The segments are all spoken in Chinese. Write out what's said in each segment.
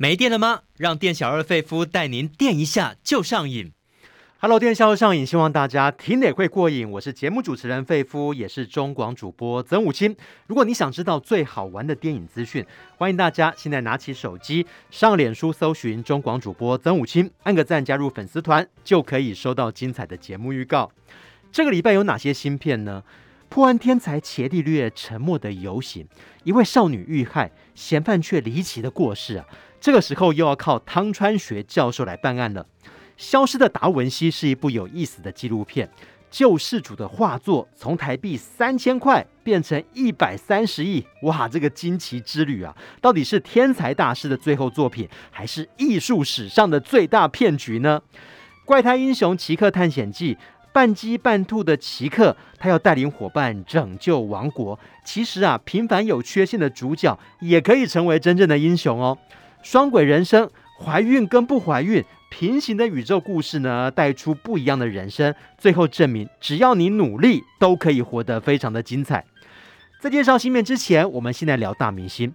没电了吗？让店小二费夫带您电一下就上瘾。Hello，电销上瘾，希望大家听得会过瘾。我是节目主持人费夫，也是中广主播曾武清。如果你想知道最好玩的电影资讯，欢迎大家现在拿起手机上脸书搜寻中广主播曾武清，按个赞加入粉丝团，就可以收到精彩的节目预告。这个礼拜有哪些新片呢？破案天才伽利略沉默的游行，一位少女遇害，嫌犯却离奇的过世啊！这个时候又要靠汤川学教授来办案了。消失的达文西是一部有意思的纪录片，救世主的画作从台币三千块变成一百三十亿，哇，这个惊奇之旅啊，到底是天才大师的最后作品，还是艺术史上的最大骗局呢？怪胎英雄奇克探险记，半鸡半兔的奇克，他要带领伙伴拯救王国。其实啊，平凡有缺陷的主角也可以成为真正的英雄哦。双轨人生，怀孕跟不怀孕。平行的宇宙故事呢，带出不一样的人生，最后证明只要你努力，都可以活得非常的精彩。在介绍新片之前，我们先来聊大明星。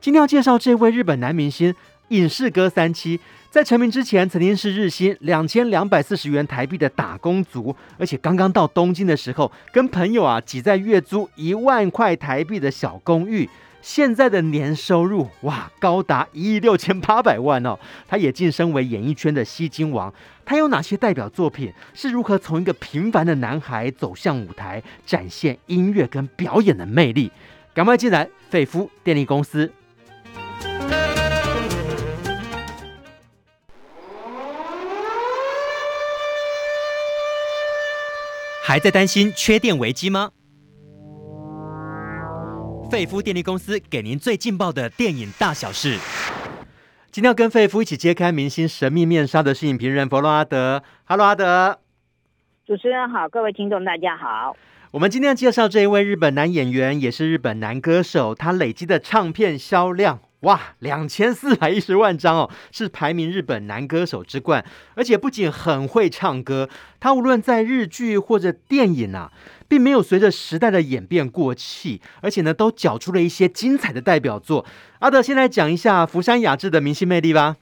今天要介绍这位日本男明星影视歌三七，在成名之前曾经是日薪两千两百四十元台币的打工族，而且刚刚到东京的时候，跟朋友啊挤在月租一万块台币的小公寓。现在的年收入哇，高达一亿六千八百万哦！他也晋升为演艺圈的吸金王。他有哪些代表作品？是如何从一个平凡的男孩走向舞台，展现音乐跟表演的魅力？赶快进来，费夫电力公司。还在担心缺电危机吗？费夫电力公司给您最劲爆的电影大小事。今天要跟费夫一起揭开明星神秘面纱的是影评人弗洛阿德。哈喽，阿德。主持人好，各位听众大家好。我们今天要介绍这一位日本男演员，也是日本男歌手，他累积的唱片销量。哇，两千四百一十万张哦，是排名日本男歌手之冠。而且不仅很会唱歌，他无论在日剧或者电影啊，并没有随着时代的演变过气，而且呢，都缴出了一些精彩的代表作。阿德，先来讲一下福山雅治的明星魅力吧。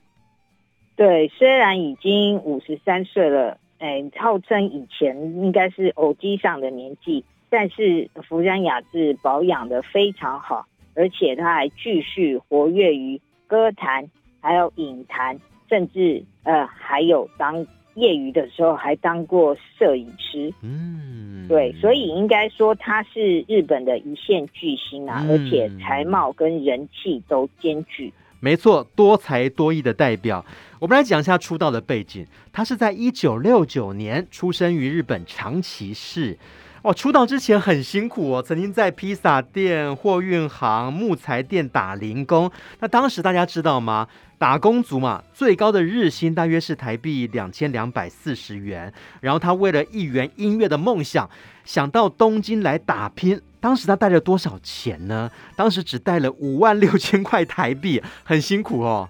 对，虽然已经五十三岁了，哎，号称以前应该是偶机上的年纪，但是福山雅治保养得非常好。而且他还继续活跃于歌坛，还有影坛，甚至呃还有当业余的时候还当过摄影师。嗯，对，所以应该说他是日本的一线巨星啊，嗯、而且才貌跟人气都兼具。没错，多才多艺的代表。我们来讲一下出道的背景，他是在一九六九年出生于日本长崎市。哦，出道之前很辛苦哦，曾经在披萨店、货运行、木材店打零工。那当时大家知道吗？打工族嘛，最高的日薪大约是台币两千两百四十元。然后他为了一圆音乐的梦想，想到东京来打拼。当时他带了多少钱呢？当时只带了五万六千块台币，很辛苦哦。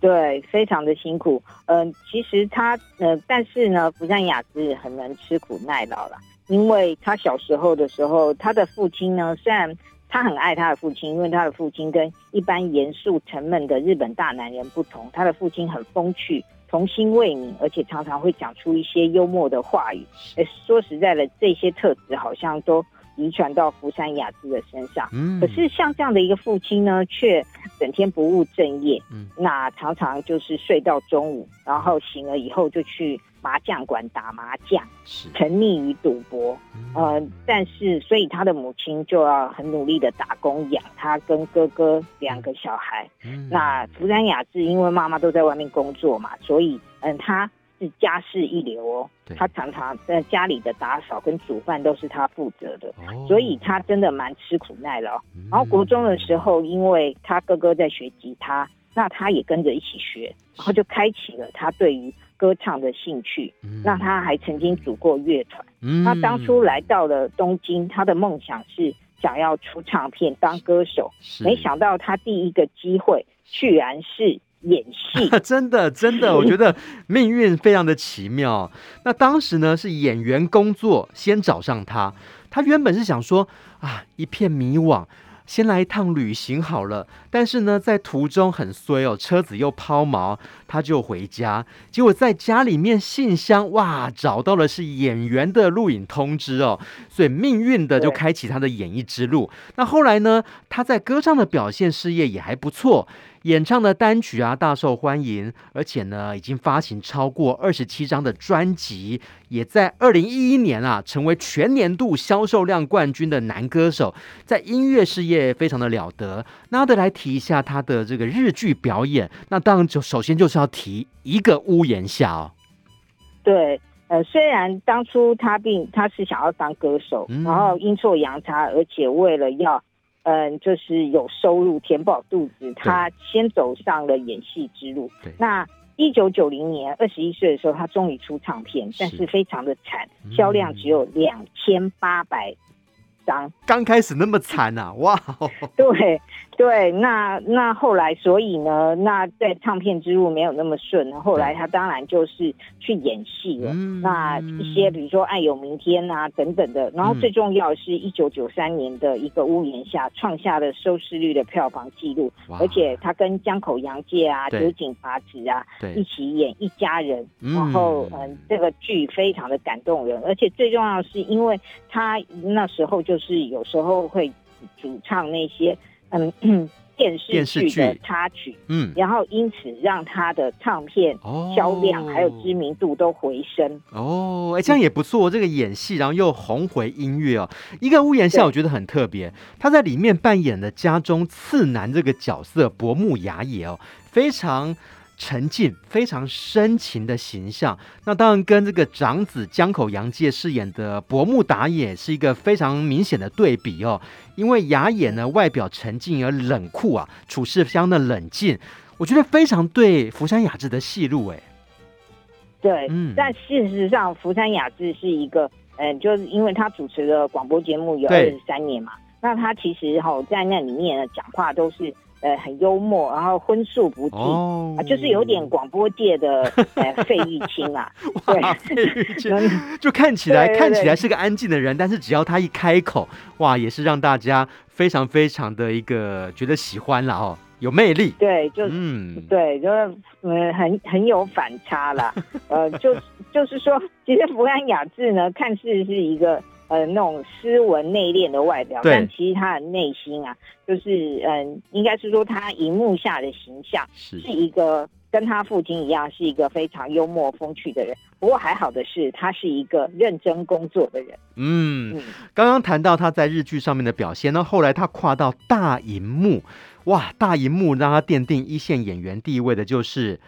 对，非常的辛苦。嗯、其实他呃，但是呢，福山雅治很能吃苦耐劳了。因为他小时候的时候，他的父亲呢，虽然他很爱他的父亲，因为他的父亲跟一般严肃沉闷的日本大男人不同，他的父亲很风趣、童心未泯，而且常常会讲出一些幽默的话语。诶，说实在的，这些特质好像都遗传到福山雅治的身上。嗯，可是像这样的一个父亲呢，却整天不务正业。嗯，那常常就是睡到中午，然后醒了以后就去。麻将馆打麻将，沉溺于赌博，呃，但是所以他的母亲就要很努力的打工养他跟哥哥两个小孩。嗯、那福山雅治因为妈妈都在外面工作嘛，所以嗯，他是家世一流哦。他常常在家里的打扫跟煮饭都是他负责的，哦、所以他真的蛮吃苦耐劳。嗯、然后国中的时候，因为他哥哥在学吉他，那他也跟着一起学，然后就开启了他对于。歌唱的兴趣，那他还曾经组过乐团。嗯、他当初来到了东京，他的梦想是想要出唱片当歌手。没想到他第一个机会居然是演戏，真 的真的，我觉得命运非常的奇妙。那当时呢是演员工作先找上他，他原本是想说啊，一片迷惘。先来一趟旅行好了。但是呢，在途中很衰哦，车子又抛锚，他就回家。结果在家里面信箱，哇，找到了是演员的录影通知哦，所以命运的就开启他的演艺之路。那后来呢，他在歌唱的表现事业也还不错。演唱的单曲啊，大受欢迎，而且呢，已经发行超过二十七张的专辑，也在二零一一年啊，成为全年度销售量冠军的男歌手，在音乐事业非常的了得。那得来提一下他的这个日剧表演，那当然就首先就是要提一个屋檐下哦。对，呃，虽然当初他并他是想要当歌手，嗯、然后阴错阳差，而且为了要。嗯，就是有收入填饱肚子，他先走上了演戏之路。那一九九零年二十一岁的时候，他终于出唱片，但是非常的惨，销量只有两千八百张。刚开始那么惨啊！哇，对。对，那那后来，所以呢，那在唱片之路没有那么顺。后来他当然就是去演戏了。嗯、那一些比如说《爱有明天》啊等等的。然后最重要的是一九九三年的一个屋檐下，创下了收视率的票房记录。而且他跟江口洋介啊、酒井法子啊一起演《一家人》，然后嗯，这个剧非常的感动人。而且最重要的是，因为他那时候就是有时候会主唱那些。嗯，电视剧的插曲，嗯，然后因此让他的唱片销量还有知名度都回升。哦，哎，这样也不错。这个演戏，然后又红回音乐哦。一个屋檐下，我觉得很特别。他在里面扮演的家中次男这个角色薄暮雅也哦，非常。沉静、非常深情的形象，那当然跟这个长子江口洋介饰演的薄木达也是一个非常明显的对比哦。因为雅也呢，外表沉静而冷酷啊，处事相当的冷静，我觉得非常对福山雅治的戏路哎。对，嗯，但事实上福山雅治是一个，嗯、呃，就是因为他主持的广播节目有二十三年嘛，那他其实哈、哦、在那里面讲话都是。呃，很幽默，然后荤素不忌，哦、啊，就是有点广播界的 呃费玉清啊，对，费玉清。就看起来看起来是个安静的人，但是只要他一开口，哇，也是让大家非常非常的一个觉得喜欢了哦，有魅力，对，就嗯，对，就是嗯很很有反差啦，呃，就就是说，其实福安雅治呢，看似是一个。呃，那种斯文内敛的外表，但其实他的内心啊，就是嗯，应该是说他荧幕下的形象是一个跟他父亲一样，是一个非常幽默风趣的人。不过还好的是，他是一个认真工作的人。嗯，嗯，刚刚谈到他在日剧上面的表现，那后来他跨到大荧幕，哇，大荧幕让他奠定一线演员地位的，就是。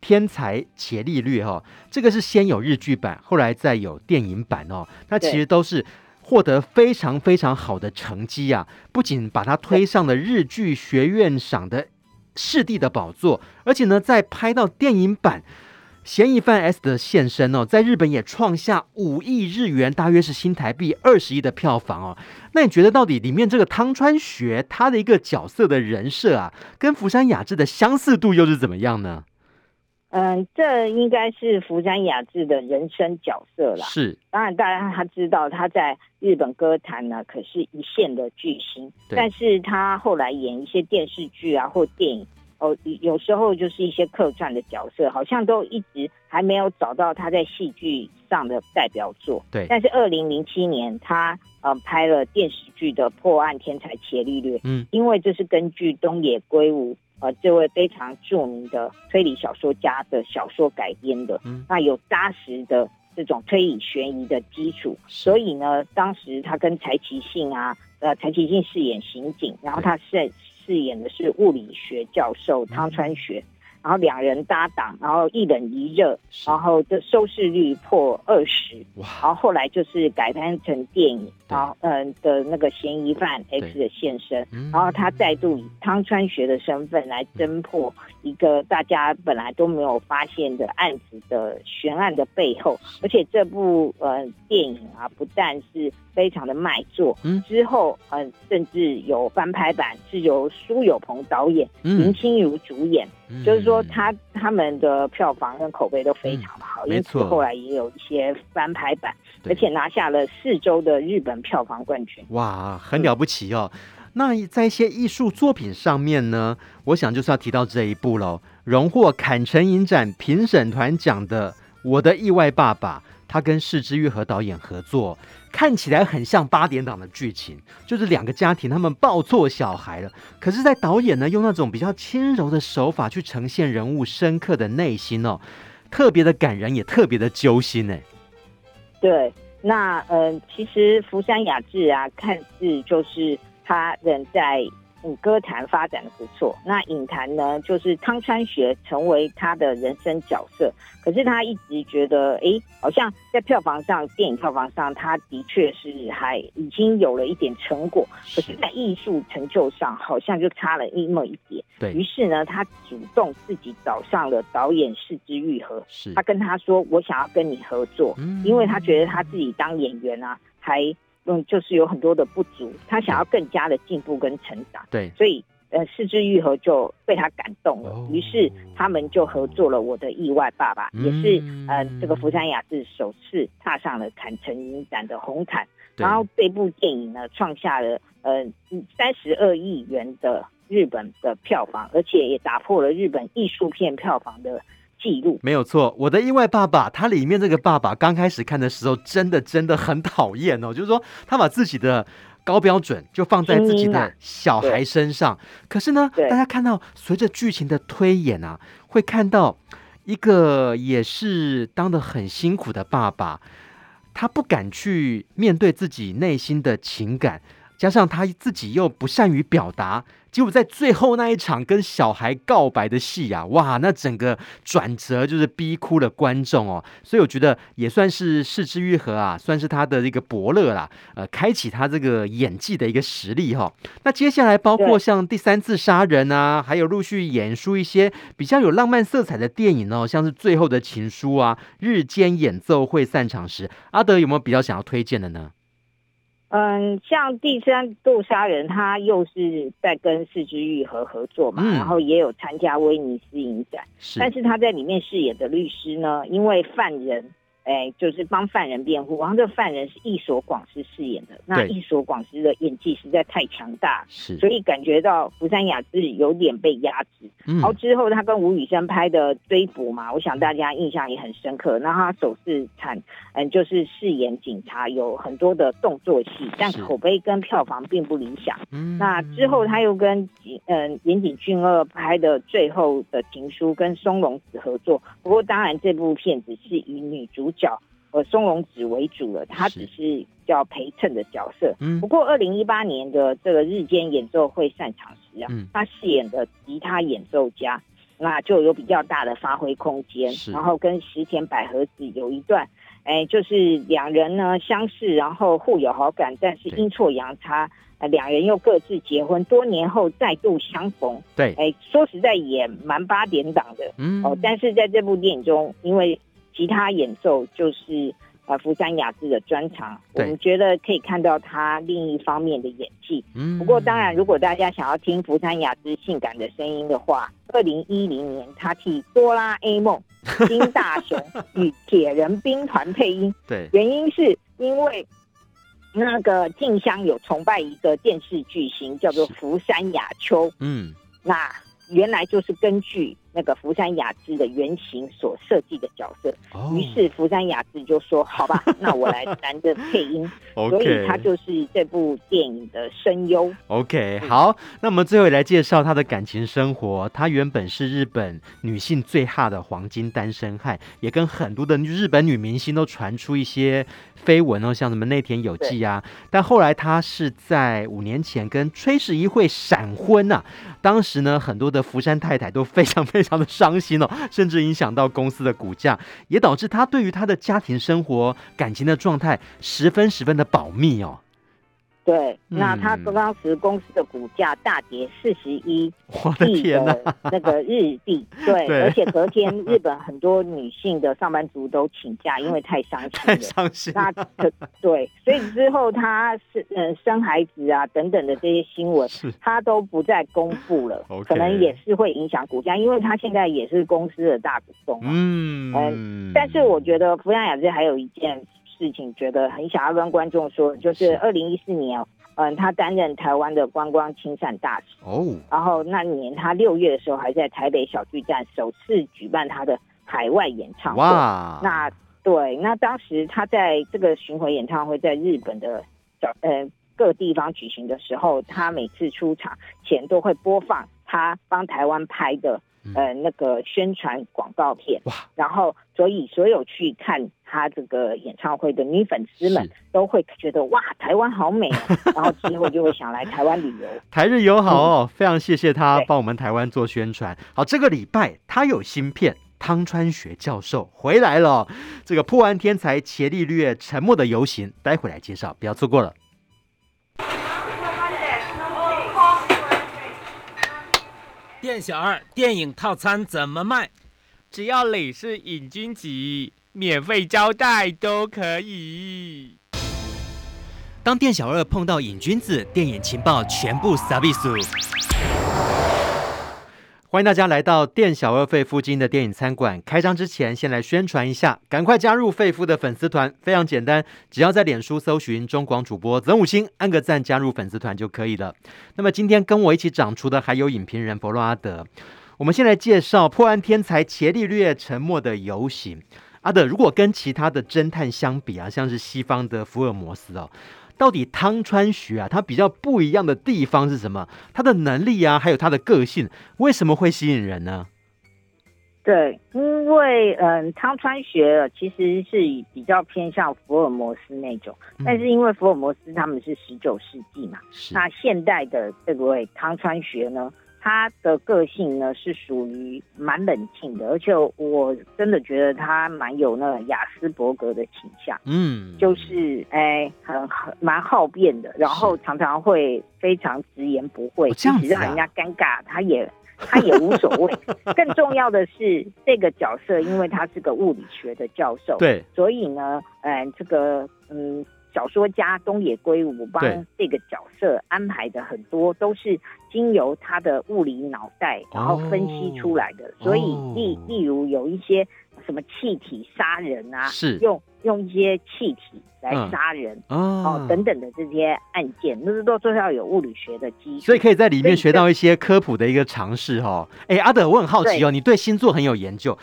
天才伽利略哦，这个是先有日剧版，后来再有电影版哦。那其实都是获得非常非常好的成绩啊！不仅把它推上了日剧学院赏的视帝的宝座，而且呢，在拍到电影版《嫌疑犯 S》的现身哦，在日本也创下五亿日元，大约是新台币二十亿的票房哦。那你觉得到底里面这个汤川学他的一个角色的人设啊，跟福山雅治的相似度又是怎么样呢？嗯，这应该是福山雅治的人生角色啦。是，当然大家他知道他在日本歌坛呢，可是一线的巨星。但是他后来演一些电视剧啊或电影，哦，有时候就是一些客串的角色，好像都一直还没有找到他在戏剧上的代表作。对。但是二零零七年他呃拍了电视剧的《破案天才伽利略》，嗯，因为这是根据东野圭吾。呃，这位非常著名的推理小说家的小说改编的，嗯，那有扎实的这种推理悬疑的基础，所以呢，当时他跟柴崎幸啊，呃，柴崎幸饰演刑警，然后他饰饰演的是物理学教授汤川学。嗯然后两人搭档，然后一冷一热，然后这收视率破二十，然后后来就是改编成电影，然后嗯的那个嫌疑犯 X 的现身，然后他再度以汤川学的身份来侦破一个大家本来都没有发现的案子的悬案的背后，而且这部呃电影啊不但是非常的卖座，嗯，之后嗯甚至有翻拍版是由苏有朋导演，林心如主演。就是说，他他们的票房跟口碑都非常的好，嗯、因此后来也有一些翻拍版，而且拿下了四周的日本票房冠军。哇，很了不起哦！那在一些艺术作品上面呢，我想就是要提到这一部喽，荣获坎城影展评审团奖的《我的意外爸爸》，他跟是枝裕和导演合作，看起来很像八点档的剧情，就是两个家庭他们抱错小孩了，可是，在导演呢用那种比较轻柔的手法去呈现人物深刻的内心哦，特别的感人，也特别的揪心呢。对。那呃，其实福山雅治啊，看似就是他人在。嗯，歌坛发展的不错。那影坛呢，就是汤川学成为他的人生角色。可是他一直觉得，哎、欸，好像在票房上，电影票房上，他的确是还已经有了一点成果。可是，在艺术成就上，好像就差了那么一点。对。于是呢，他主动自己找上了导演是枝裕和。是。他跟他说：“我想要跟你合作，嗯、因为他觉得他自己当演员啊，还。”嗯，就是有很多的不足，他想要更加的进步跟成长。对，所以呃，是枝裕和就被他感动了，于、哦、是他们就合作了《我的意外爸爸》嗯，也是呃，这个福山雅治首次踏上了坎城影展的红毯。然后这部电影呢，创下了呃三十二亿元的日本的票房，而且也打破了日本艺术片票房的。记录没有错，我的意外爸爸，他里面这个爸爸刚开始看的时候，真的真的很讨厌哦。就是说，他把自己的高标准就放在自己的小孩身上。可是呢，大家看到随着剧情的推演啊，会看到一个也是当的很辛苦的爸爸，他不敢去面对自己内心的情感，加上他自己又不善于表达。结果在最后那一场跟小孩告白的戏啊，哇，那整个转折就是逼哭了观众哦。所以我觉得也算是是枝裕和啊，算是他的一个伯乐啦，呃，开启他这个演技的一个实力哈、哦。那接下来包括像第三次杀人啊，还有陆续演出一些比较有浪漫色彩的电影哦，像是最后的情书啊，日间演奏会散场时，阿德有没有比较想要推荐的呢？嗯，像第三度杀人，他又是在跟四之玉和合作嘛，嗯，然后也有参加威尼斯影展，是，但是他在里面饰演的律师呢，因为犯人。哎，就是帮犯人辩护，然后这个犯人是一所广司饰演的。那一所广司的演技实在太强大，是，所以感觉到福山雅治有点被压制。嗯，然后之后他跟吴宇森拍的《追捕》嘛，我想大家印象也很深刻。那他首次产，嗯，就是饰演警察，有很多的动作戏，但口碑跟票房并不理想。嗯，那之后他又跟嗯岩井俊二拍的《最后的情书》跟松隆子合作。不过当然这部片子是以女主。叫呃松隆子为主了，他只是叫陪衬的角色。嗯，不过二零一八年的这个日间演奏会散场时啊，嗯、他饰演的吉他演奏家，那就有比较大的发挥空间。然后跟石田百合子有一段，哎，就是两人呢相识，然后互有好感，但是阴错阳差，呃，两人又各自结婚，多年后再度相逢。对，哎，说实在也蛮八点档的。嗯，哦，但是在这部电影中，因为吉他演奏就是呃福山雅治的专长，我们觉得可以看到他另一方面的演技。嗯，不过当然，如果大家想要听福山雅治性感的声音的话，二零一零年他替哆啦 A 梦、金大雄与铁人兵团配音。对，原因是因为那个静香有崇拜一个电视巨星，叫做福山雅秋。嗯，那原来就是根据。那个福山雅治的原型所设计的角色，于、oh. 是福山雅治就说：“好吧，那我来担任配音。”所以他就是这部电影的声优。OK，好，那我们最后来介绍他的感情生活。他原本是日本女性最哈的黄金单身汉，也跟很多的日本女明星都传出一些绯闻哦，像什么内田有纪啊。但后来他是在五年前跟崔氏一会闪婚啊，当时呢，很多的福山太太都非常 非常。非常的伤心哦，甚至影响到公司的股价，也导致他对于他的家庭生活、感情的状态十分十分的保密哦。对，那他当时公司的股价大跌四十一亿的那个日币，对，对，而且隔天日本很多女性的上班族都请假，因为太伤心了，太伤心。那对，所以之后他是嗯生孩子啊等等的这些新闻，他都不再公布了，可能也是会影响股价，因为他现在也是公司的大股东。嗯。嗯，但是我觉得福山雅治还有一件。事情觉得很想要跟观众说，就是二零一四年，嗯，他担任台湾的观光亲善大使哦。然后那年他六月的时候还在台北小巨蛋首次举办他的海外演唱会。哇！那对，那当时他在这个巡回演唱会在日本的小呃各地方举行的时候，他每次出场前都会播放他帮台湾拍的。呃，那个宣传广告片哇，然后所以所有去看他这个演唱会的女粉丝们都会觉得哇，台湾好美，然后之后就会想来台湾旅游。台日友好哦，嗯，非常谢谢他帮我们台湾做宣传。好，这个礼拜他有新片，汤川学教授回来了。这个破案天才伽利略沉默的游行，待会来介绍，不要错过了。店小二，电影套餐怎么卖？只要你是瘾君子，免费招待都可以。当店小二碰到瘾君子，电影情报全部撒比苏。欢迎大家来到店小二费夫经营的电影餐馆。开张之前，先来宣传一下，赶快加入费夫的粉丝团，非常简单，只要在脸书搜寻中广主播曾五星，按个赞，加入粉丝团就可以了。那么今天跟我一起长厨的还有影评人弗洛阿德。我们先来介绍破案天才伽利略沉默的游行。阿德，如果跟其他的侦探相比啊，像是西方的福尔摩斯哦。到底汤川学啊，他比较不一样的地方是什么？他的能力啊，还有他的个性，为什么会吸引人呢？对，因为嗯，汤川学其实是比较偏向福尔摩斯那种，嗯、但是因为福尔摩斯他们是十九世纪嘛，那现代的这位汤川学呢？他的个性呢是属于蛮冷静的，而且我真的觉得他蛮有那个雅斯伯格的倾向，嗯，就是哎很很蛮好辩的，然后常常会非常直言不讳，即使让人家尴尬，他也 他也无所谓。更重要的是这个角色，因为他是个物理学的教授，对，所以呢，嗯、呃，这个嗯。小说家东野圭吾帮这个角色安排的很多都是经由他的物理脑袋，然后分析出来的。所以例例如有一些什么气体杀人啊，是用用一些气体来杀人哦等等的这些案件，那是都都要有物理学的基础。所以可以在里面学到一些科普的一个常识哈。哎，阿德，我很好奇哦，你对星座很有研究。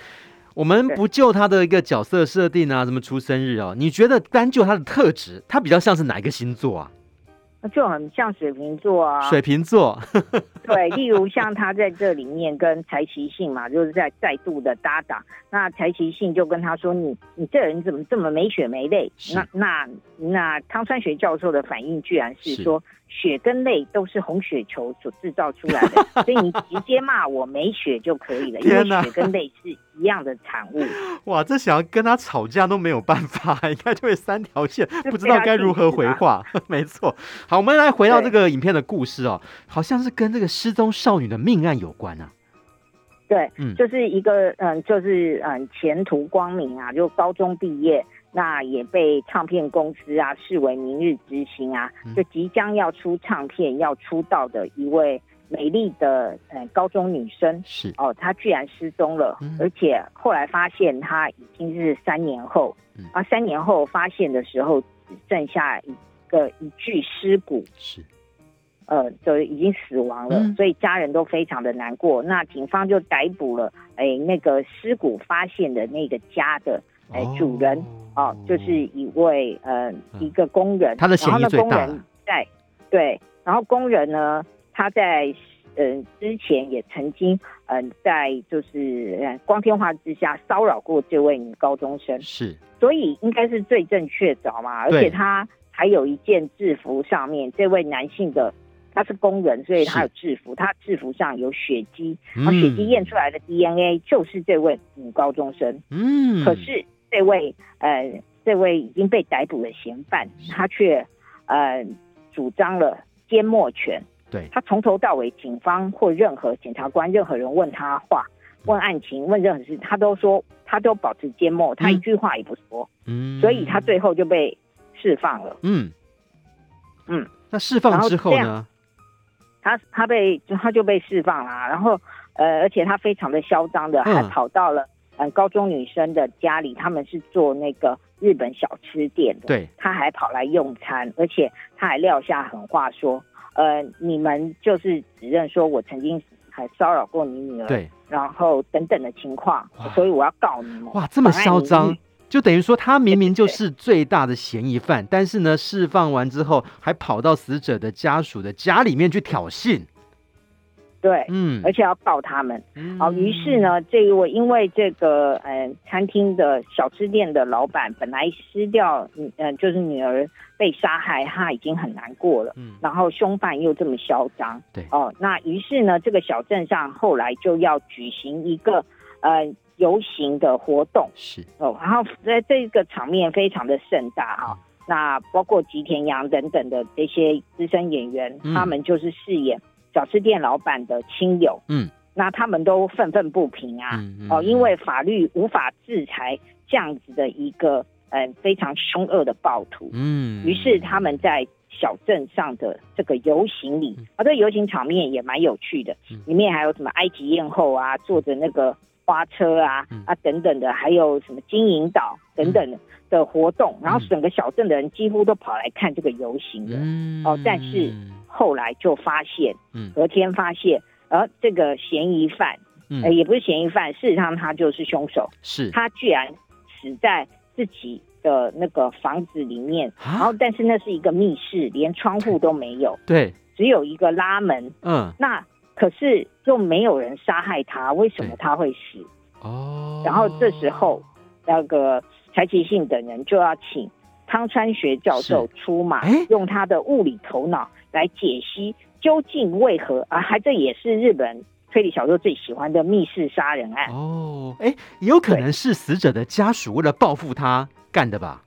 我们不就他的一个角色设定啊，什么出生日哦？你觉得单就他的特质，他比较像是哪一个星座啊？就很像水瓶座啊，水瓶座，对，例如像他在这里面跟柴崎幸嘛，就是在再度的搭档。那柴崎幸就跟他说：“你你这人怎么这么没血没泪？”那那那汤川学教授的反应居然是说：“是血跟泪都是红血球所制造出来的，所以你直接骂我没血就可以了，因为血跟泪是一样的产物。”哇，这想要跟他吵架都没有办法，应该就会三条线，不知道该如何回话。没错，好。我们来回到这个影片的故事哦，好像是跟这个失踪少女的命案有关啊。对，嗯，就是一个嗯，就是嗯，前途光明啊，就高中毕业，那也被唱片公司啊视为明日之星啊，就即将要出唱片要出道的一位美丽的呃高中女生是。哦，她居然失踪了，嗯，而且后来发现她已经是三年后，嗯，啊，三年后发现的时候只剩下一。个一具尸骨是，呃，就已经死亡了，嗯，所以家人都非常的难过。那警方就逮捕了，哎，那个尸骨发现的那个家的，哎，主人哦，哦，就是一位呃，嗯，一个工人。他的嫌疑最大。在对，然后工人呢，他在嗯，呃，之前也曾经嗯，呃，在就是光天化日之下骚扰过这位女高中生，是，所以应该是罪证确凿嘛，而且他。还有一件制服上面，这位男性的他是工人，所以他有制服，他制服上有血迹，然后血迹验出来的 DNA 就是这位女高中生。嗯，可是这位呃，这位已经被逮捕的嫌犯，他却呃主张了缄默权。对，他从头到尾，警方或任何检察官、任何人问他话、问案情、问任何事，他都说他都保持缄默，他一句话也不说。嗯，所以他最后就被。释放了，嗯嗯，那释放之后呢？他他被他就被释放了，然后呃，而且他非常的嚣张的，还跑到了嗯高中女生的家里，他们是做那个日本小吃店的，对，他还跑来用餐，而且他还撂下狠话说，呃，你们就是指认说我曾经还骚扰过你女儿，对，然后等等的情况，所以我要告你们。哇，这么嚣张，就等于说他明明就是最大的嫌疑犯，但是呢，释放完之后还跑到死者的家属的家里面去挑衅。对，嗯，而且要告他们，好、嗯，于是呢，这一位因为这个，呃，餐厅的小吃店的老板本来失掉，嗯、呃，就是女儿被杀害，他已经很难过了，嗯，然后凶犯又这么嚣张，对，哦，那于是呢，这个小镇上后来就要举行一个，呃，游行的活动，是，哦，然后在这个场面非常的盛大哈、哦嗯，那包括吉田洋等等的这些资深演员，嗯、他们就是饰演。小吃店老板的亲友，嗯，那他们都愤愤不平啊，嗯嗯、哦，因为法律无法制裁这样子的一个呃非常凶恶的暴徒，嗯，于是他们在小镇上的这个游行里，啊、嗯，这个游行场面也蛮有趣的，嗯，里面还有什么埃及艳后啊，坐着那个花车啊，嗯、啊等等的，还有什么金银岛等等的活动，嗯，然后整个小镇的人几乎都跑来看这个游行的，嗯，哦，但是。后来就发现，嗯，隔天发现，而、呃、这个嫌疑犯，嗯、呃，也不是嫌疑犯，事实上他就是凶手，是，他居然死在自己的那个房子里面，然后但是那是一个密室，连窗户都没有，对，只有一个拉门，嗯，那可是又没有人杀害他，为什么他会死？哦，然后这时候那个柴崎信等人就要请汤川学教授出马，用他的物理头脑。来解析究竟为何啊？还这也是日本推理小说最喜欢的密室杀人案哦。哎，也有可能是死者的家属为了报复他干的吧？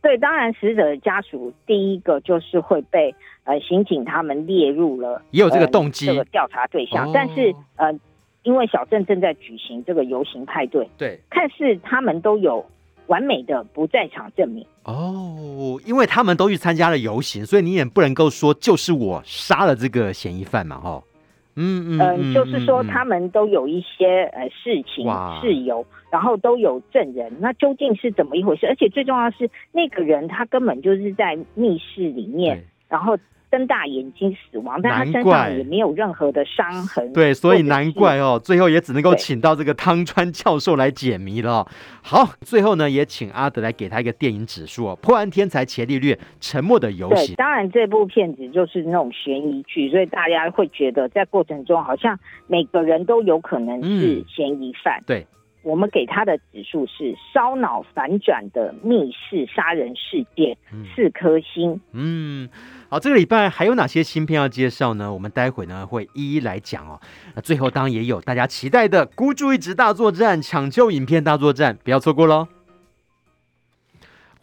对，当然死者的家属第一个就是会被呃刑警他们列入了，也有这个动机，呃、这个调查对象。哦、但是呃，因为小镇正在举行这个游行派对，对，看似他们都有完美的不在场证明。哦，因为他们都去参加了游行，所以你也不能够说就是我杀了这个嫌疑犯嘛，哈。嗯嗯嗯，就是说他们都有一些呃事情事由，然后都有证人，那究竟是怎么一回事？而且最重要的是，那个人他根本就是在密室里面，然后。睁大眼睛死亡，但他身上也没有任何的伤痕。对，所以难怪哦，最后也只能够请到这个汤川教授来解谜了。好，最后呢，也请阿德来给他一个电影指数哦。破案天才伽利略，沉默的游戏。对，当然这部片子就是那种悬疑剧，所以大家会觉得在过程中好像每个人都有可能是嫌疑犯。嗯、对，我们给他的指数是烧脑反转的密室杀人事件，四颗星。嗯。好，这个礼拜还有哪些新片要介绍呢？我们待会呢会一一来讲哦。那最后当然也有大家期待的孤注一掷大作战、抢救影片大作战，不要错过喽！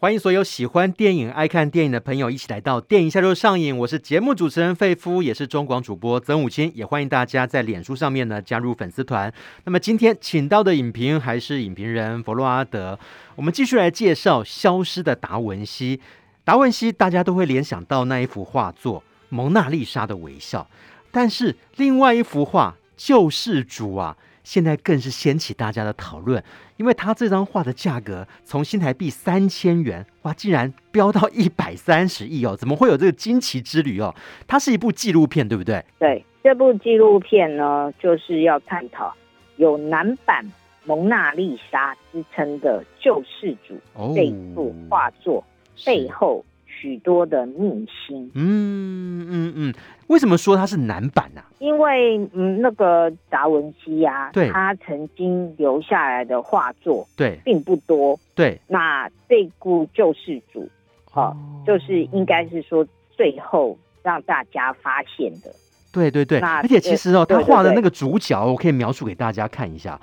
欢迎所有喜欢电影、爱看电影的朋友一起来到电影下周上映。我是节目主持人费夫，也是中广主播曾武清，也欢迎大家在脸书上面呢加入粉丝团。那么今天请到的影评还是影评人弗洛阿德，我们继续来介绍《消失的达文西》。达文西，大家都会联想到那一幅画作《蒙娜丽莎的微笑》，但是另外一幅画《救世主》啊，现在更是掀起大家的讨论，因为他这张画的价格从新台币三千元，哇，竟然飙到一百三十亿哦！怎么会有这个惊奇之旅哦？它是一部纪录片，对不对？对，这部纪录片呢，就是要探讨有男版蒙娜丽莎之称的《救世主》这一幅画作。哦背后许多的秘辛。嗯嗯嗯，为什么说它是男版呢、啊？因为嗯，那个达文西啊，对，他曾经留下来的画作，对，并不多。对，那这部救世主，哦，哦就是应该是说最后让大家发现的。对对对，而且其实哦，他画的那个主角，我可以描述给大家看一下，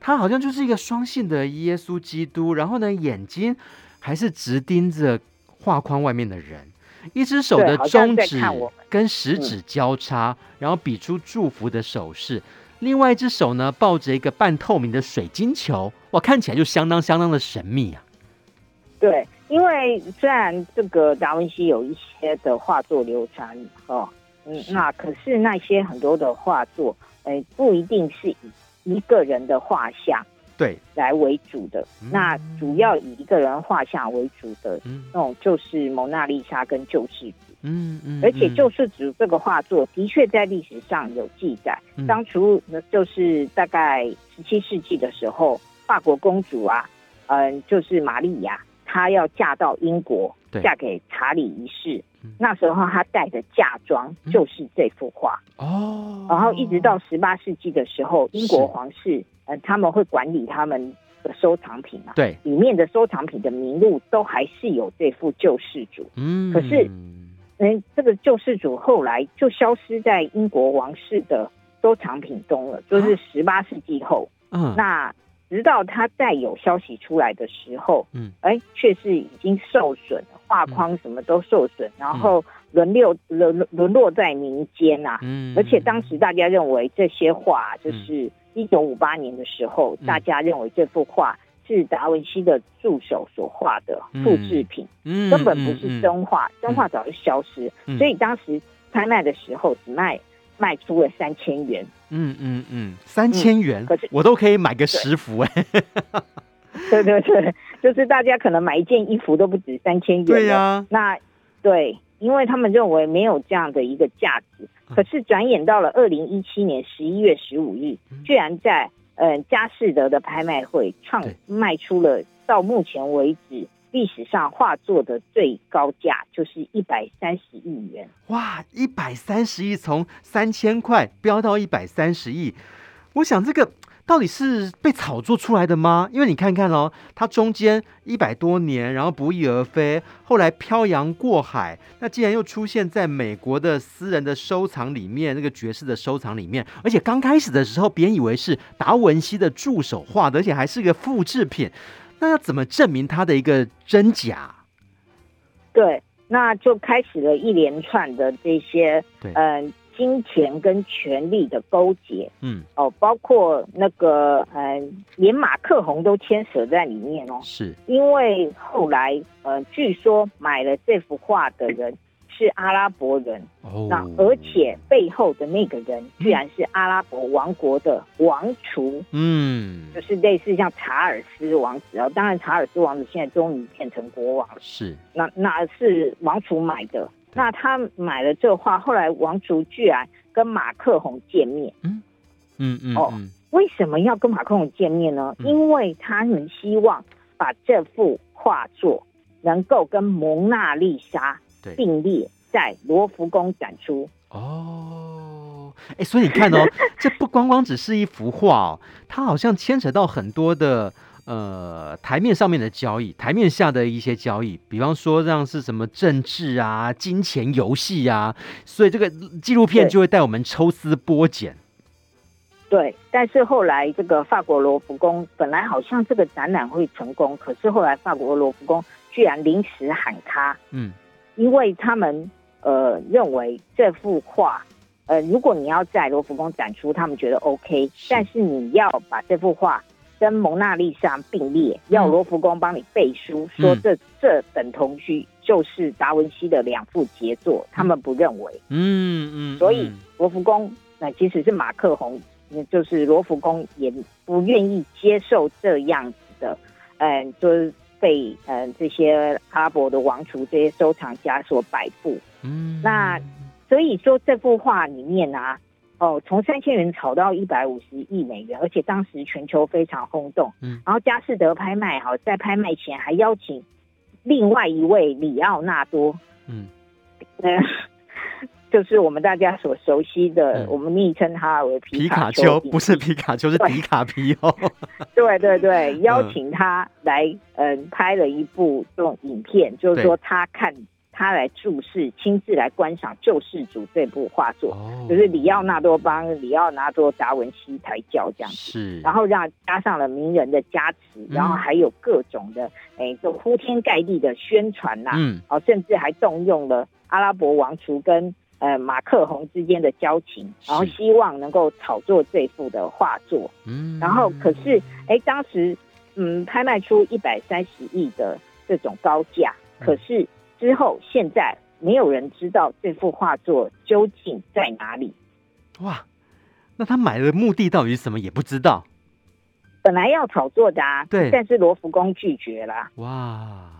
他好像就是一个双性的耶稣基督，然后呢，眼睛。还是直盯着画框外面的人，一只手的中指跟食指交叉，嗯、然后比出祝福的手势。另外一只手呢，抱着一个半透明的水晶球，哇，看起来就相当相当的神秘啊。对，因为虽然这个达文西有一些的画作流传哦，嗯，那可是那些很多的画作，哎，不一定是一个人的画像。对来为主的。嗯、那主要以一个人画像为主的，嗯，那种就是蒙娜丽莎跟救世主。嗯嗯，而且救世主这个画作的确在历史上有记载。嗯、当初就是大概十七世纪的时候，法国公主啊，嗯，就是玛丽亚，她要嫁到英国，嫁给查理一世。嗯、那时候他带的嫁妆就是这幅画哦。然后一直到十八世纪的时候，英国皇室呃他们会管理他们的收藏品嘛，对，里面的收藏品的名录都还是有这幅救世主。嗯，可是。嗯，这个救世主后来就消失在英国王室的收藏品中了，就是十八世纪后。嗯，那直到他再有消息出来的时候，嗯，哎，却是已经受损，画框什么都受损，然后沦落沦沦落在民间啊。嗯，而且当时大家认为这些画，就是一九五八年的时候，大家认为这幅画。是达文西的助手所画的复制品，嗯，根本不是真画，嗯、真画早就消失，嗯、所以当时拍卖的时候只卖卖出了三千元，嗯嗯嗯，三千元，可是我都可以买个十幅哎，对 对对，就是大家可能买一件衣服都不止三千元，对呀、啊，那对，因为他们认为没有这样的一个价值，可是转眼到了二零一七年十一月十五日，居然在。嗯，佳士得的拍卖会创卖出了到目前为止历史上画作的最高价，就是一百三十亿元。哇，一百三十亿，从三千块飙到一百三十亿，我想这个。到底是被炒作出来的吗？因为你看看哦，它中间一百多年，然后不翼而飞，后来漂洋过海，那竟然又出现在美国的私人的收藏里面，那个爵士的收藏里面，而且刚开始的时候，别人以为是达文西的助手画的，而且还是个复制品，那要怎么证明它的一个真假？对，那就开始了一连串的这些，对，嗯。金钱跟权力的勾结，嗯，哦，包括那个，呃，连马克宏都牵扯在里面哦。是，因为后来，呃，据说买了这幅画的人是阿拉伯人，哦，那而且背后的那个人居然是阿拉伯王国的王储，嗯，就是类似像查尔斯王子哦。当然，查尔斯王子现在终于变成国王了，是，那那是王储买的。那他买了这画，后来王储居然跟马克宏见面。嗯嗯嗯。哦，为什么要跟马克宏见面呢？嗯、因为他们希望把这幅画作能够跟蒙娜丽莎并列在罗浮宫展出。哦，哎，所以你看哦，这不光光只是一幅画哦，它好像牵扯到很多的。呃，台面上面的交易，台面下的一些交易，比方说像是什么政治啊、金钱游戏啊，所以这个纪录片就会带我们抽丝剥茧。对，但是后来这个法国罗浮宫本来好像这个展览会成功，可是后来法国罗浮宫居然临时喊卡，嗯，因为他们呃认为这幅画，呃，如果你要在罗浮宫展出，他们觉得 OK，是但是你要把这幅画。跟蒙娜丽莎并列，要罗浮宫帮你背书，嗯、说这这等同于就是达文西的两幅杰作，嗯、他们不认为。嗯嗯，嗯所以罗浮宫那即使是马克宏，就是罗浮宫也不愿意接受这样子的，嗯，就是被嗯这些阿拉伯的王储这些收藏家所摆布。嗯，那所以说这幅画里面啊。哦，从三千元炒到一百五十亿美元，而且当时全球非常轰动。嗯，然后佳士得拍卖哈，在拍卖前还邀请另外一位里奥纳多，嗯，呃，就是我们大家所熟悉的，嗯、我们昵称他为皮卡丘，不是皮卡丘，是迪卡皮哦。对对对，邀请他来，嗯、呃，拍了一部这种影片，就是说他看。他来注视，亲自来观赏《救世主》这部画作，oh. 就是里奥纳多帮里奥纳多达文西抬轿这样子，是，然后让加上了名人的加持，嗯、然后还有各种的，哎，就铺天盖地的宣传呐、啊，嗯，哦，甚至还动用了阿拉伯王储跟呃马克宏之间的交情，然后希望能够炒作这幅的画作，嗯，然后可是，哎，当时嗯拍卖出一百三十亿的这种高价，嗯、可是。之后，现在没有人知道这幅画作究竟在哪里。哇，那他买的目的到底是什么？也不知道。本来要炒作的啊，对，但是罗浮宫拒绝了。哇。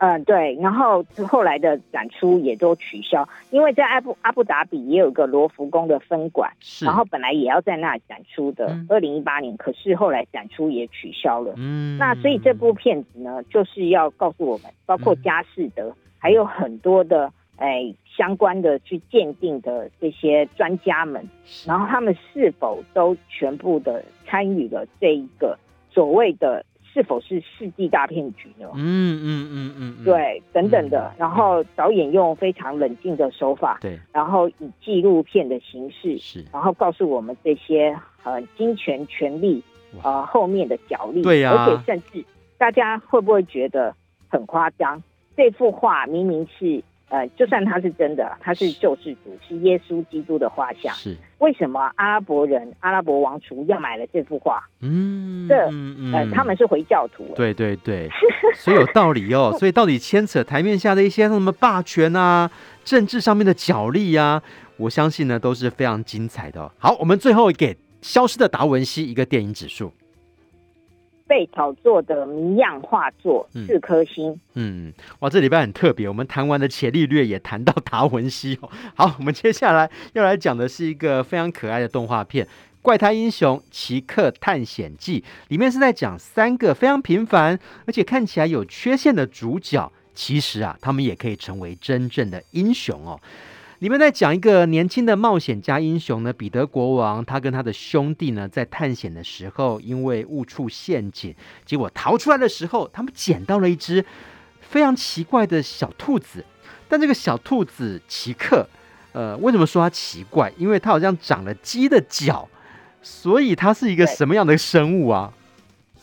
嗯、呃，对，然后后来的展出也都取消，因为在阿布阿布达比也有个罗浮宫的分馆，是，然后本来也要在那里展出的，二零一八年，可是后来展出也取消了。嗯，那所以这部片子呢，就是要告诉我们，包括佳士得，嗯、还有很多的哎相关的去鉴定的这些专家们，然后他们是否都全部的参与了这一个所谓的。是否是世纪大骗局呢？嗯嗯嗯嗯，对，等等的。嗯、然后导演用非常冷静的手法，对，然后以纪录片的形式，是，然后告诉我们这些呃金钱权力呃后面的角力，对呀、啊，而且甚至大家会不会觉得很夸张？这幅画明明是。呃，就算他是真的，他是救世主，是耶稣基督的画像。是为什么阿拉伯人、阿拉伯王储要买了这幅画？嗯，这呃，他们是回教徒。对对对，所以有道理哦。所以到底牵扯台面下的一些什么霸权啊、政治上面的角力啊，我相信呢都是非常精彩的哦。好，我们最后给《消失的达文西》一个电影指数。被炒作的谜样画作四颗星嗯。嗯，哇，这礼拜很特别，我们谈完的伽利略也谈到达文西哦。好，我们接下来要来讲的是一个非常可爱的动画片《怪胎英雄奇克探险记》，里面是在讲三个非常平凡而且看起来有缺陷的主角，其实啊，他们也可以成为真正的英雄哦。里面在讲一个年轻的冒险家英雄呢，彼得国王，他跟他的兄弟呢，在探险的时候，因为误触陷阱，结果逃出来的时候，他们捡到了一只非常奇怪的小兔子。但这个小兔子奇克，呃，为什么说它奇怪？因为它好像长了鸡的脚，所以它是一个什么样的生物啊？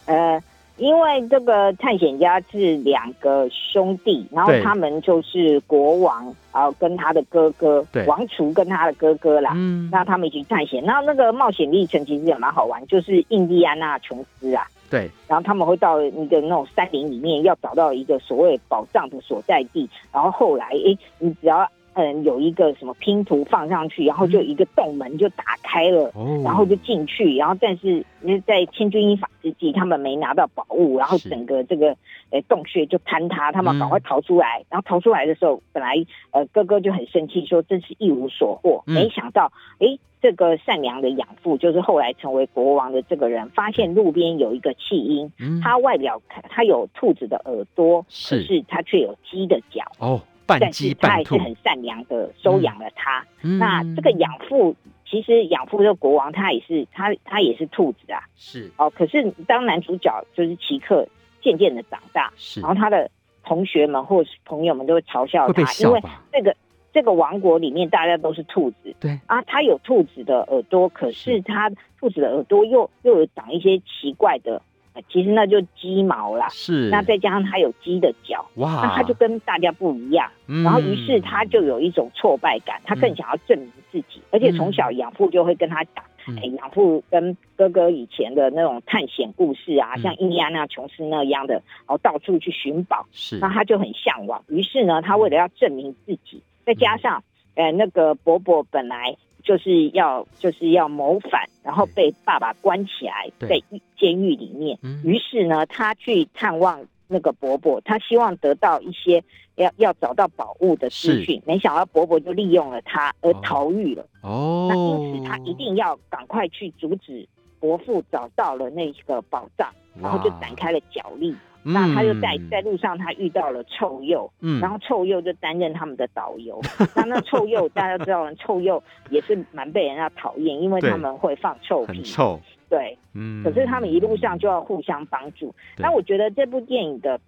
呃。因为这个探险家是两个兄弟，然后他们就是国王，然后跟他的哥哥，王储跟他的哥哥啦，嗯，那他们一起探险。然后那个冒险历程其实也蛮好玩，就是印第安纳琼斯啊，对，然后他们会到一个那种山林里面，要找到一个所谓宝藏的所在地。然后后来，哎，你只要。嗯，有一个什么拼图放上去，然后就一个洞门就打开了，嗯、然后就进去，然后但是在千钧一发之际，他们没拿到宝物，然后整个这个呃洞穴就坍塌，他们赶快逃出来，嗯、然后逃出来的时候，本来呃哥哥就很生气，说真是一无所获，嗯、没想到哎这个善良的养父，就是后来成为国王的这个人，发现路边有一个弃婴，嗯、他外表他有兔子的耳朵，是。可是他却有鸡的脚。哦。但是他还是很善良的收养了他。嗯、那这个养父，其实养父这个国王，他也是他他也是兔子啊。是哦，可是当男主角就是奇克渐渐的长大，是然后他的同学们或是朋友们都会嘲笑他，因为这个这个王国里面大家都是兔子。对啊，他有兔子的耳朵，可是他兔子的耳朵又又有长一些奇怪的。其实那就鸡毛啦，是。那再加上它有鸡的脚，哇，那它就跟大家不一样。嗯、然后于是它就有一种挫败感，它更想要证明自己。嗯、而且从小养父就会跟他讲，嗯、哎，养父跟哥哥以前的那种探险故事啊，嗯、像印第安纳琼斯那样的，然后到处去寻宝。是。那他就很向往。于是呢，他为了要证明自己，再加上，呃、嗯，那个伯伯本来。就是要就是要谋反，然后被爸爸关起来在监狱里面。于是呢，他去探望那个伯伯，他希望得到一些要要找到宝物的资讯。没想到伯伯就利用了他而逃狱了。哦，那因此他一定要赶快去阻止伯父找到了那个宝藏，然后就展开了角力。那他就在在路上，他遇到了臭鼬，嗯，然后臭鼬就担任他们的导游。嗯、那那臭鼬大家知道，臭鼬也是蛮被人家讨厌，因为他们会放臭屁，臭，对，嗯。可是他们一路上就要互相帮助。那我觉得这部电影的。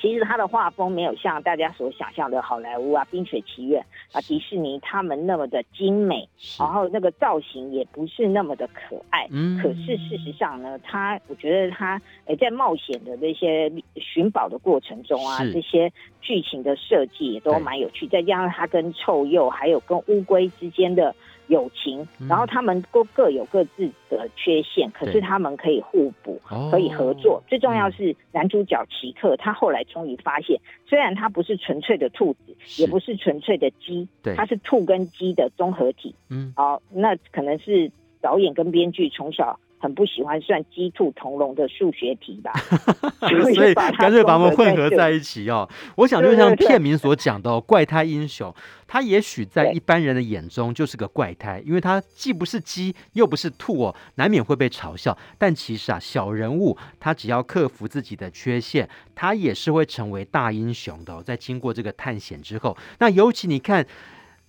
其实他的画风没有像大家所想象的好莱坞啊、冰雪奇缘啊、迪士尼他们那么的精美，然后那个造型也不是那么的可爱。嗯，可是事实上呢，他我觉得他诶在冒险的那些寻宝的过程中啊，是这些剧情的设计也都蛮有趣。再加上他跟臭鼬还有跟乌龟之间的。友情，然后他们都各有各自的缺陷，嗯、可是他们可以互补，可以合作。哦、最重要是男主角奇克，他后来终于发现，虽然他不是纯粹的兔子，也不是纯粹的鸡，对。他是兔跟鸡的综合体。嗯，哦，那可能是导演跟编剧从小很不喜欢算鸡兔同笼的数学题吧，所以干脆把它们混合在一起哦。我想就像片名所讲的，怪胎英雄，他也许在一般人的眼中就是个怪胎，因为他既不是鸡又不是兔哦，难免会被嘲笑。但其实啊，小人物他只要克服自己的缺陷，他也是会成为大英雄的哦。在经过这个探险之后，那尤其你看。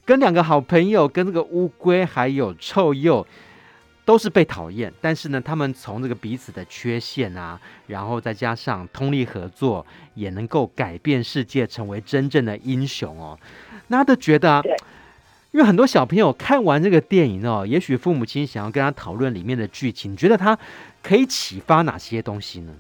跟两个好朋友，跟这个乌龟还有臭鼬，都是被讨厌。但是呢，他们从这个彼此的缺陷啊，然后再加上通力合作，也能够改变世界，成为真正的英雄哦。那他都觉得啊，因为很多小朋友看完这个电影哦，也许父母亲想要跟他讨论里面的剧情，你觉得他可以启发哪些东西呢？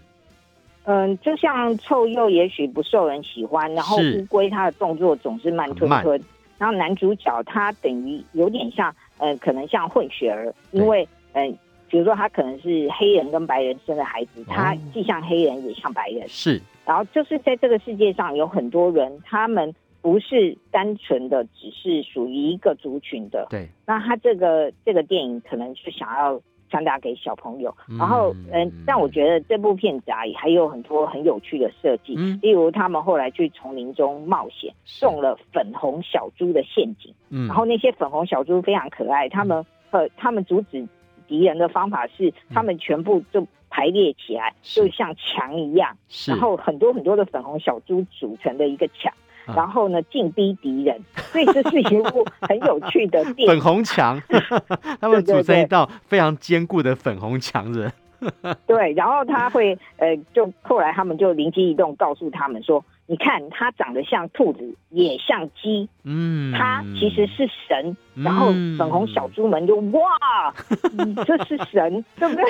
嗯，就像臭鼬，也许不受人喜欢，然后乌龟它的动作总是慢吞吞。然后男主角他等于有点像，呃，可能像混血儿，因为，嗯、呃，比如说他可能是黑人跟白人生的孩子，他既像黑人也像白人。是。然后就是在这个世界上有很多人，他们不是单纯的只是属于一个族群的。对。那他这个这个电影可能是想要。传达给小朋友，然后嗯，但我觉得这部片子啊，也还有很多很有趣的设计，嗯，例如他们后来去丛林中冒险，中了粉红小猪的陷阱，嗯，然后那些粉红小猪非常可爱，他们呃，他们阻止敌人的方法是，他们全部就排列起来，就像墙一样，然后很多很多的粉红小猪组成的一个墙。然后呢，进逼敌人，所以这是一部很有趣的电影。粉红墙，他们组成一道非常坚固的粉红墙人。对，然后他会呃，就后来他们就灵机一动，告诉他们说：“你看，它长得像兔子，也像鸡，嗯，它其实是神。嗯”然后粉红小猪们就哇，这是神，对不对？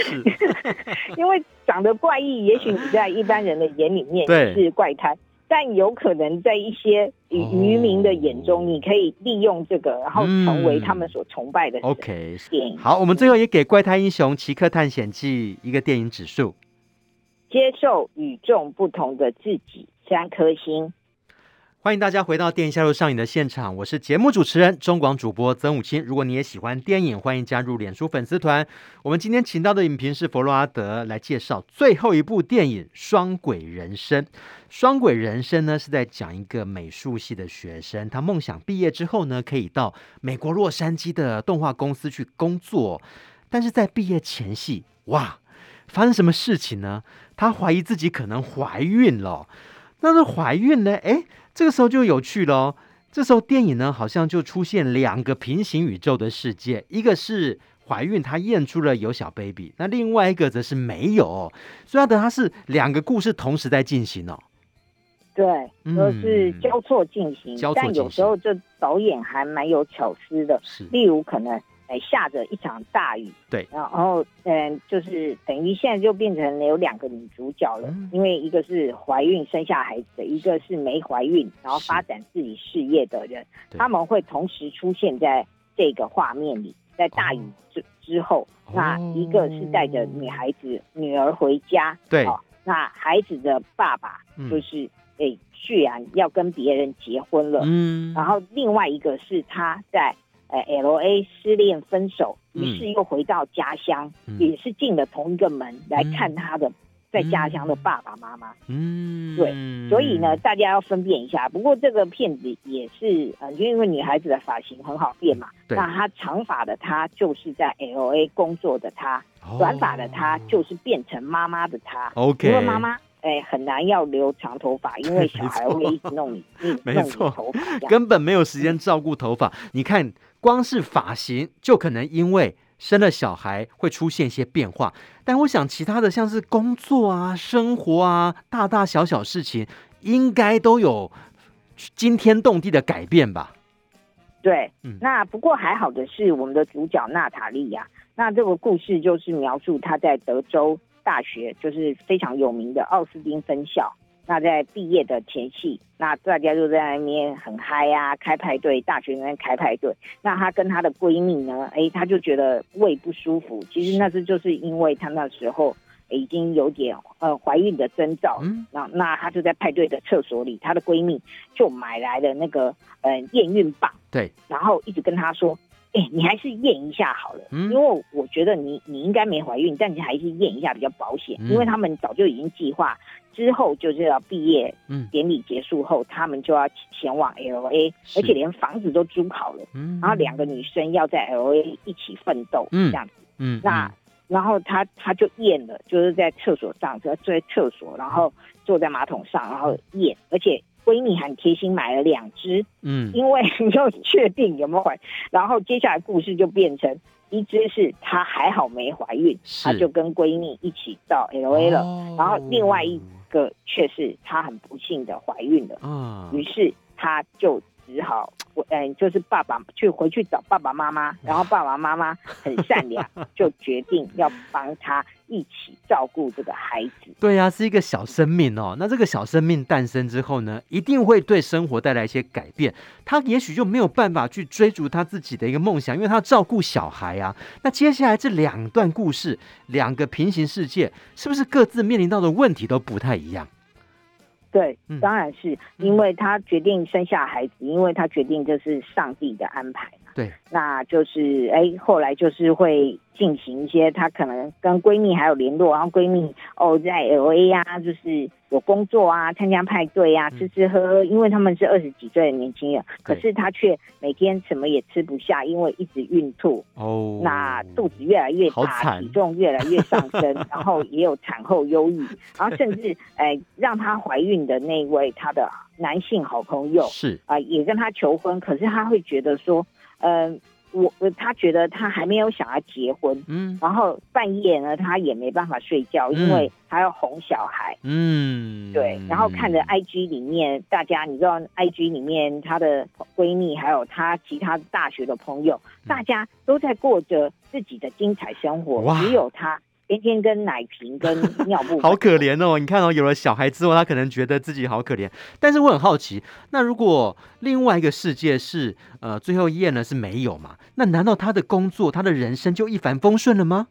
因为长得怪异，也许你在一般人的眼里面是怪胎。但有可能在一些渔民的眼中，你可以利用这个，然后成为他们所崇拜的。OK，电影。好，我们最后也给《怪胎英雄奇克探险记》一个电影指数，接受与众不同的自己，三颗星。欢迎大家回到电影下路上映的现场，我是节目主持人中广主播曾武清。如果你也喜欢电影，欢迎加入脸书粉丝团。我们今天请到的影评是佛罗阿德来介绍最后一部电影《双轨人生》。《双轨人生》呢是在讲一个美术系的学生，他梦想毕业之后呢可以到美国洛杉矶的动画公司去工作，但是在毕业前夕，哇，发生什么事情呢？他怀疑自己可能怀孕了。那是怀孕呢？哎。这个时候就有趣了哦，这时候电影呢，好像就出现两个平行宇宙的世界，一个是怀孕，她验出了有小 baby，那另外一个则是没有哦，所以它等它是两个故事同时在进行哦。对，都是交错进行，嗯，但有时候这导演还蛮有巧思的，是，例如可能。下着一场大雨，对，然后嗯，就是等于现在就变成有两个女主角了，嗯、因为一个是怀孕生下孩子的，一个是没怀孕然后发展自己事业的人，他们会同时出现在这个画面里，在大雨之之后，哦、那一个是带着女孩子、哦、女儿回家，对，哦、那孩子的爸爸就是诶，居、嗯、然要跟别人结婚了，嗯，然后另外一个是他在。呃，L A 失恋分手，于是又回到家乡，嗯、也是进了同一个门、嗯、来看他的在家乡的爸爸妈妈。嗯，对，所以呢，大家要分辨一下。不过这个骗子也是，呃，因为女孩子的发型很好变嘛，那她长发的她就是在 L A 工作的她，短发的她就是变成妈妈的她。OK，因为妈妈。哎，很难要留长头发，因为 小孩会一直弄你，没错，弄你头发，根本没有时间照顾头发。你看，光是发型就可能因为生了小孩会出现一些变化，但我想其他的像是工作啊、生活啊、大大小小事情，应该都有惊天动地的改变吧？对，嗯，那不过还好的是，我们的主角娜塔莉亚，那这个故事就是描述她在德州。大学就是非常有名的奥斯汀分校。那在毕业的前夕，那大家就在那边很嗨啊，开派对，大学那边开派对。那她跟她的闺蜜呢，哎，她就觉得胃不舒服。其实那是就是因为她那时候已经有点呃怀孕的征兆。嗯，那那她就在派对的厕所里，她的闺蜜就买来了那个呃验孕棒。对，然后一直跟她说。哎，你还是验一下好了，嗯、因为我觉得你你应该没怀孕，但你还是验一下比较保险，嗯、因为他们早就已经计划之后就是要毕业，嗯，典礼结束后，他们就要前往 LA，而且连房子都租好了，嗯，然后两个女生要在 LA 一起奋斗，嗯，这样子，嗯，那然后他他就验了，就是在厕所上，就坐在厕所，然后坐在马桶上，然后验，而且。闺蜜很贴心买了两只，嗯，因为没有确定有没有怀，然后接下来故事就变成一只是她还好没怀孕，她就跟闺蜜一起到 LA 了，哦、然后另外一个却是她很不幸的怀孕了，嗯，于是她就只好我，嗯，就是爸爸去回去找爸爸妈妈，然后爸爸妈妈很善良，就决定要帮他。一起照顾这个孩子，对呀、啊，是一个小生命哦。那这个小生命诞生之后呢，一定会对生活带来一些改变。他也许就没有办法去追逐他自己的一个梦想，因为他要照顾小孩啊。那接下来这两段故事，两个平行世界，是不是各自面临到的问题都不太一样？对，当然是因为他决定生下孩子，因为他决定这是上帝的安排。对，那就是哎，后来就是会进行一些，她可能跟闺蜜还有联络，然后闺蜜哦在 LA 呀、啊，就是有工作啊，参加派对啊，吃吃喝喝，因为他们是二十几岁的年轻人，可是她却每天什么也吃不下，因为一直孕吐。哦，那肚子越来越大，体重越来越上升，然后也有产后忧郁，然后甚至哎让她怀孕的那位她的男性好朋友是。啊、呃，也跟她求婚，可是她会觉得说。嗯、呃，我他觉得他还没有想要结婚，嗯，然后半夜呢，他也没办法睡觉，嗯、因为他要哄小孩，嗯，对，然后看着 IG 里面大家，你知道 IG 里面她的闺蜜还有她其他大学的朋友，嗯、大家都在过着自己的精彩生活，哇。只有他。天天跟奶瓶跟尿布，好可怜哦！你看哦，有了小孩之后，他可能觉得自己好可怜。但是我很好奇，那如果另外一个世界是呃最后一页呢是没有嘛？那难道他的工作、他的人生就一帆风顺了吗？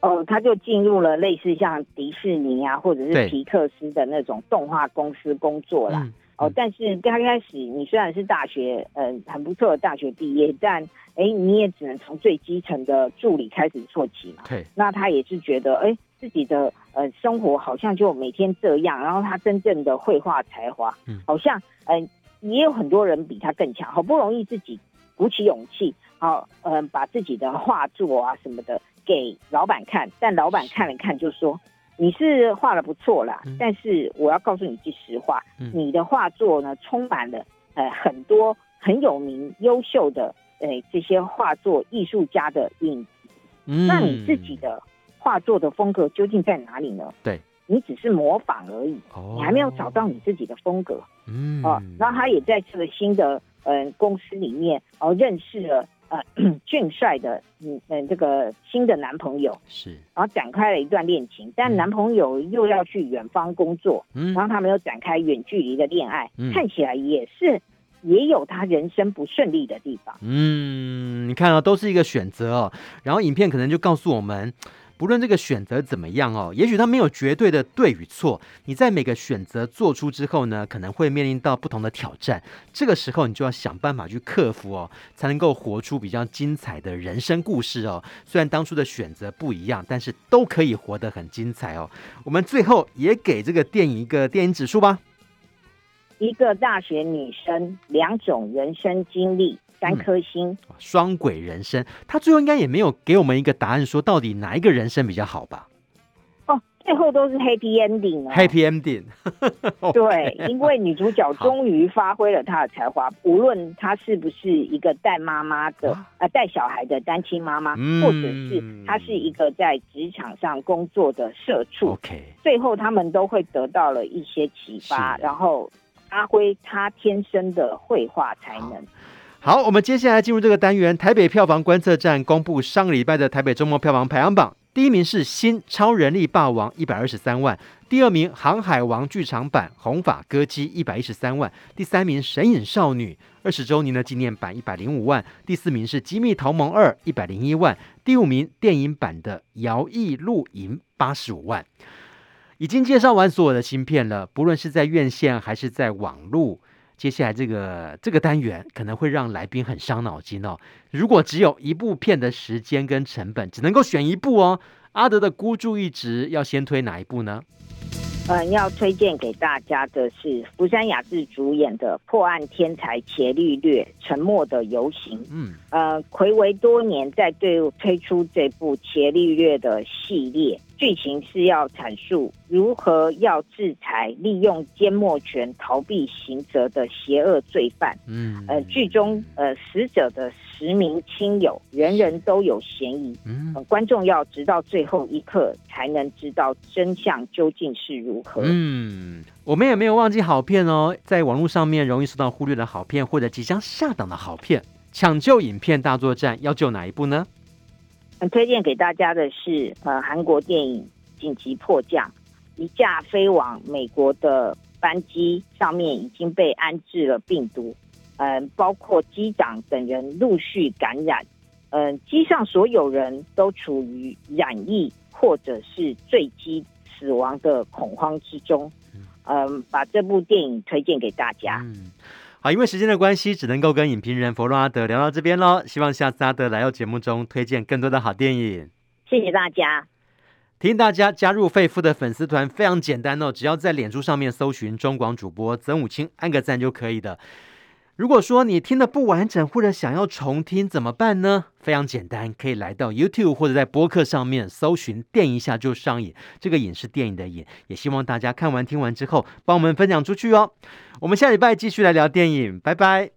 哦，他就进入了类似像迪士尼啊，或者是皮克斯的那种动画公司工作啦。哦，但是刚开始你虽然是大学，嗯、呃，很不错的大学毕业，但哎，你也只能从最基层的助理开始做起嘛。对。那他也是觉得，哎，自己的呃生活好像就每天这样，然后他真正的绘画才华，嗯，好像嗯、呃、也有很多人比他更强，好不容易自己鼓起勇气，好，嗯、呃，把自己的画作啊什么的给老板看，但老板看了看就说。你是画的不错啦，嗯、但是我要告诉你句实话，嗯、你的画作呢充满了呃很多很有名、优秀的呃这些画作艺术家的影子。嗯、那你自己的画作的风格究竟在哪里呢？对，你只是模仿而已，哦、你还没有找到你自己的风格。嗯，哦、啊，然后他也在这个新的呃公司里面哦、呃、认识了。呃，俊帅的嗯嗯，这个新的男朋友是，然后展开了一段恋情，但男朋友又要去远方工作，嗯，然后他们又展开远距离的恋爱，嗯，看起来也是也有他人生不顺利的地方，嗯，你看啊，都是一个选择哦，然后影片可能就告诉我们。不论这个选择怎么样哦，也许它没有绝对的对与错。你在每个选择做出之后呢，可能会面临到不同的挑战。这个时候，你就要想办法去克服哦，才能够活出比较精彩的人生故事哦。虽然当初的选择不一样，但是都可以活得很精彩哦。我们最后也给这个电影一个电影指数吧。一个大学女生，两种人生经历。三颗星，双轨人生，他最后应该也没有给我们一个答案，说到底哪一个人生比较好吧？哦，最后都是 happy ending 啊，happy ending。对，因为女主角终于发挥了她的才华，无论她是不是一个带妈妈的啊、呃，带小孩的单亲妈妈，嗯、或者是她是一个在职场上工作的社畜，OK，最后他们都会得到了一些启发，然后发挥她天生的绘画才能。好，我们接下来进入这个单元。台北票房观测站公布上个礼拜的台北周末票房排行榜，第一名是《新超人力霸王》一百二十三万，第二名《航海王剧场版红发歌姬》一百一十三万，第三名《神隐少女》二十周年的纪念版一百零五万，第四名是《机密同盟二》一百零一万，第五名电影版的《摇曳露营》八十五万。已经介绍完所有的新片了，不论是在院线还是在网络。接下来这个这个单元可能会让来宾很伤脑筋哦。如果只有一部片的时间跟成本，只能够选一部哦，阿德的孤注一掷要先推哪一部呢？嗯，要推荐给大家的是福山雅治主演的破案天才伽利略沉默的游行。嗯，呃，睽违多年再对推出这部伽利略的系列。剧情是要阐述如何要制裁利用缄默权逃避刑责的邪恶罪犯。嗯，呃，剧中呃死者的十名亲友，人人都有嫌疑。嗯、呃，观众要直到最后一刻才能知道真相究竟是如何。嗯，我们也没有忘记好片哦，在网络上面容易受到忽略的好片或者即将下档的好片，抢救影片大作战要救哪一部呢？推荐给大家的是，呃，韩国电影《紧急迫降》，一架飞往美国的班机上面已经被安置了病毒，嗯、呃，包括机长等人陆续感染，嗯、呃，机上所有人都处于染疫或者是坠机死亡的恐慌之中，嗯、呃，把这部电影推荐给大家。嗯好，因为时间的关系，只能够跟影评人佛洛阿德聊到这边喽。希望下次阿德来到节目中推荐更多的好电影。谢谢大家。提醒大家加入肺夫的粉丝团，非常简单哦，只要在脸书上面搜寻中广主播曾武清，按个赞就可以的。如果说你听的不完整，或者想要重听怎么办呢？非常简单，可以来到 YouTube 或者在播客上面搜寻“电一下就上瘾”，这个“瘾”是电影的“瘾”。也希望大家看完听完之后，帮我们分享出去哦。我们下礼拜继续来聊电影，拜拜。